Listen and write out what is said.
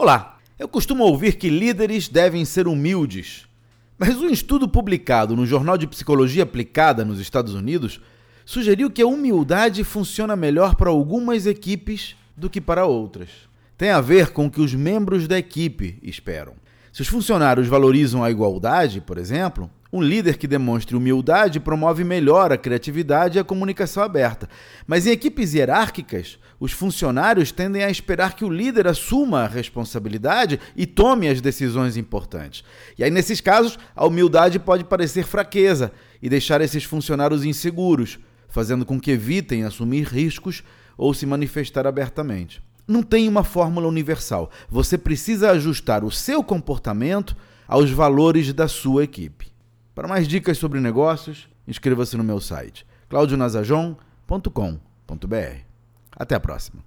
Olá, eu costumo ouvir que líderes devem ser humildes. Mas um estudo publicado no Jornal de Psicologia Aplicada nos Estados Unidos sugeriu que a humildade funciona melhor para algumas equipes do que para outras. Tem a ver com o que os membros da equipe esperam. Se os funcionários valorizam a igualdade, por exemplo, um líder que demonstre humildade promove melhor a criatividade e a comunicação aberta. Mas em equipes hierárquicas, os funcionários tendem a esperar que o líder assuma a responsabilidade e tome as decisões importantes. E aí, nesses casos, a humildade pode parecer fraqueza e deixar esses funcionários inseguros, fazendo com que evitem assumir riscos ou se manifestar abertamente. Não tem uma fórmula universal. Você precisa ajustar o seu comportamento aos valores da sua equipe. Para mais dicas sobre negócios, inscreva-se no meu site claudionazajon.com.br. Até a próxima.